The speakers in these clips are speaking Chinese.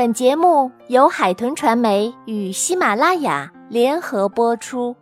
本节目由海豚传媒与喜马拉雅联合播出。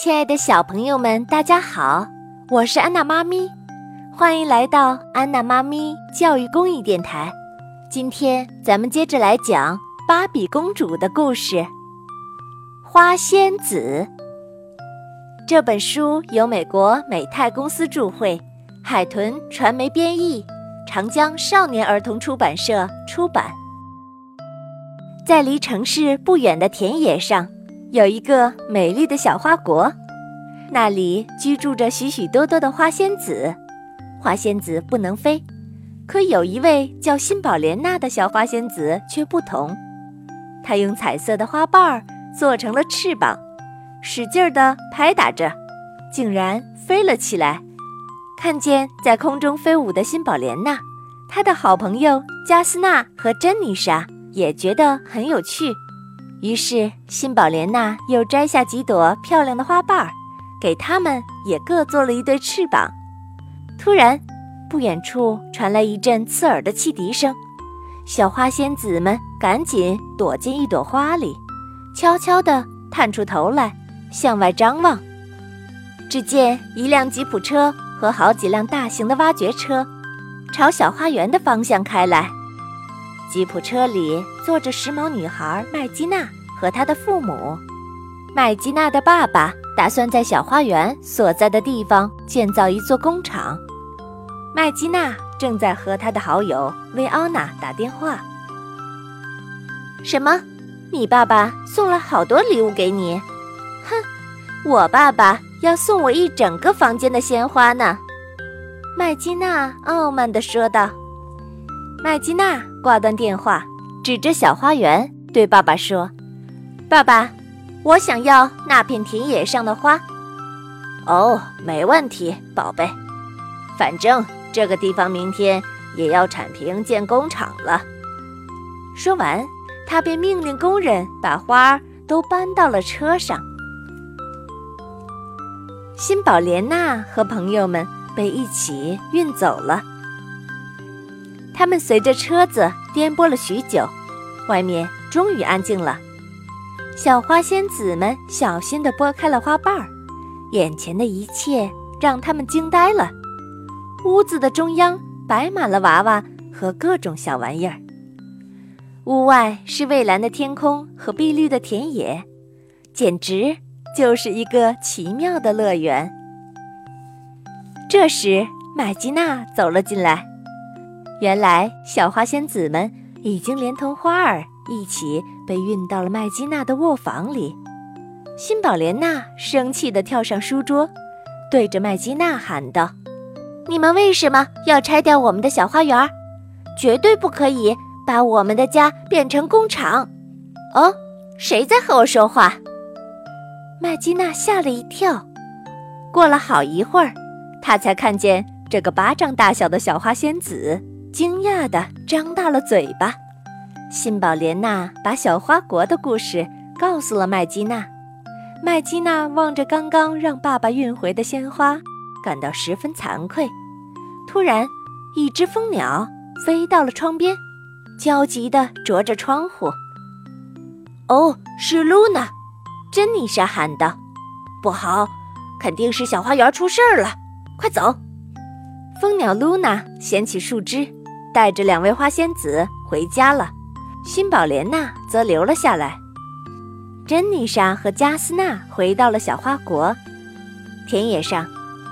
亲爱的小朋友们，大家好，我是安娜妈咪，欢迎来到安娜妈咪教育公益电台。今天咱们接着来讲芭比公主的故事，《花仙子》。这本书由美国美泰公司著会，海豚传媒编译，长江少年儿童出版社出版。在离城市不远的田野上，有一个美丽的小花国，那里居住着许许多多的花仙子。花仙子不能飞，可有一位叫辛宝莲娜的小花仙子却不同，她用彩色的花瓣儿做成了翅膀，使劲儿地拍打着，竟然飞了起来。看见在空中飞舞的辛宝莲娜，她的好朋友加斯娜和珍妮莎。也觉得很有趣，于是辛宝莲娜又摘下几朵漂亮的花瓣儿，给它们也各做了一对翅膀。突然，不远处传来一阵刺耳的汽笛声，小花仙子们赶紧躲进一朵花里，悄悄地探出头来向外张望。只见一辆吉普车和好几辆大型的挖掘车，朝小花园的方向开来。吉普车里坐着时髦女孩麦基娜和她的父母。麦基娜的爸爸打算在小花园所在的地方建造一座工厂。麦基娜正在和她的好友薇奥娜打电话。什么？你爸爸送了好多礼物给你？哼，我爸爸要送我一整个房间的鲜花呢。麦基娜傲慢地说道。麦基娜挂断电话，指着小花园对爸爸说：“爸爸，我想要那片田野上的花。”“哦，没问题，宝贝。反正这个地方明天也要铲平建工厂了。”说完，他便命令工人把花儿都搬到了车上。新宝莲娜和朋友们被一起运走了。他们随着车子颠簸了许久，外面终于安静了。小花仙子们小心地拨开了花瓣儿，眼前的一切让他们惊呆了。屋子的中央摆满了娃娃和各种小玩意儿，屋外是蔚蓝的天空和碧绿的田野，简直就是一个奇妙的乐园。这时，麦吉娜走了进来。原来，小花仙子们已经连同花儿一起被运到了麦基娜的卧房里。新宝莲娜生气地跳上书桌，对着麦基娜喊道：“你们为什么要拆掉我们的小花园？绝对不可以把我们的家变成工厂！”哦，谁在和我说话？麦基娜吓了一跳。过了好一会儿，她才看见这个巴掌大小的小花仙子。惊讶地张大了嘴巴，辛宝莲娜把小花国的故事告诉了麦基娜。麦基娜望着刚刚让爸爸运回的鲜花，感到十分惭愧。突然，一只蜂鸟飞到了窗边，焦急地啄着窗户。“哦，是露娜！”珍妮莎喊道，“不好，肯定是小花园出事儿了，快走！”蜂鸟露娜衔起树枝。带着两位花仙子回家了，辛宝莲娜则留了下来。珍妮莎和加斯纳回到了小花国，田野上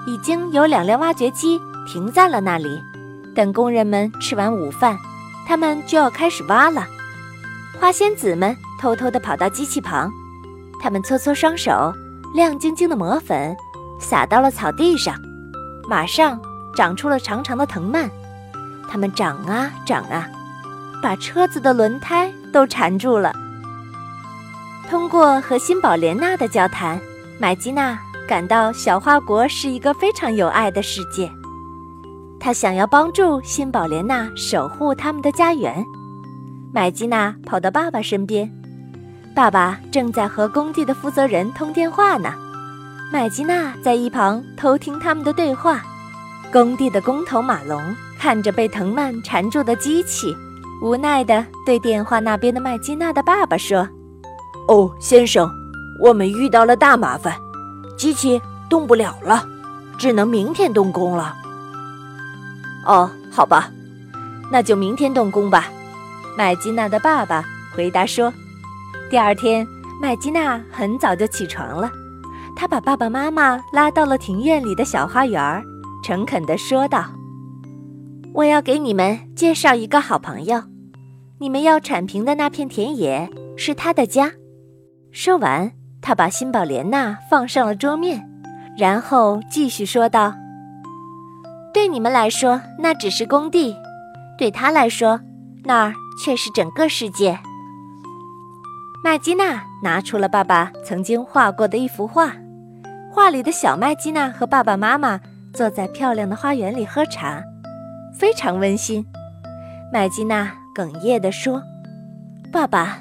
已经有两辆挖掘机停在了那里，等工人们吃完午饭，他们就要开始挖了。花仙子们偷偷地跑到机器旁，他们搓搓双手，亮晶晶的磨粉撒到了草地上，马上长出了长长的藤蔓。它们长啊长啊，把车子的轮胎都缠住了。通过和辛宝莲娜的交谈，麦基娜感到小花国是一个非常有爱的世界。她想要帮助辛宝莲娜守护他们的家园。麦基娜跑到爸爸身边，爸爸正在和工地的负责人通电话呢。麦基娜在一旁偷听他们的对话。工地的工头马龙。看着被藤蔓缠住的机器，无奈地对电话那边的麦基娜的爸爸说：“哦，先生，我们遇到了大麻烦，机器动不了了，只能明天动工了。”哦，好吧，那就明天动工吧。麦基娜的爸爸回答说：“第二天，麦基娜很早就起床了，她把爸爸妈妈拉到了庭院里的小花园，诚恳地说道：‘我要给你们介绍一个好朋友，你们要铲平的那片田野是他的家。’说完，他把新宝莲娜放上了桌面，然后继续说道：‘对你们来说，那只是工地；对他来说，那儿……’”却是整个世界。麦基娜拿出了爸爸曾经画过的一幅画，画里的小麦基娜和爸爸妈妈坐在漂亮的花园里喝茶，非常温馨。麦基娜哽咽地说：“爸爸，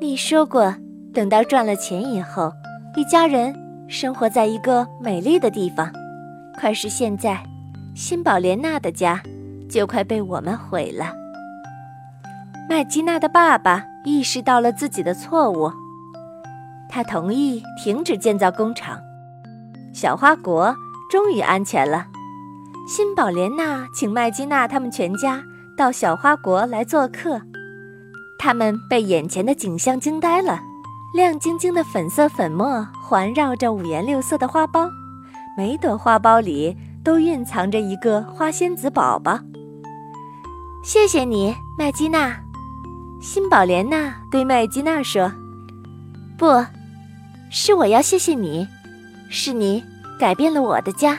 你说过，等到赚了钱以后，一家人生活在一个美丽的地方。可是现在，新宝莲娜的家就快被我们毁了。”麦基娜的爸爸意识到了自己的错误，他同意停止建造工厂。小花国终于安全了。辛宝莲娜请麦基娜他们全家到小花国来做客，他们被眼前的景象惊呆了：亮晶晶的粉色粉末环绕着五颜六色的花苞，每朵花苞里都蕴藏着一个花仙子宝宝。谢谢你，麦基娜。辛宝莲娜对麦基娜说：“不，是我要谢谢你，是你改变了我的家。”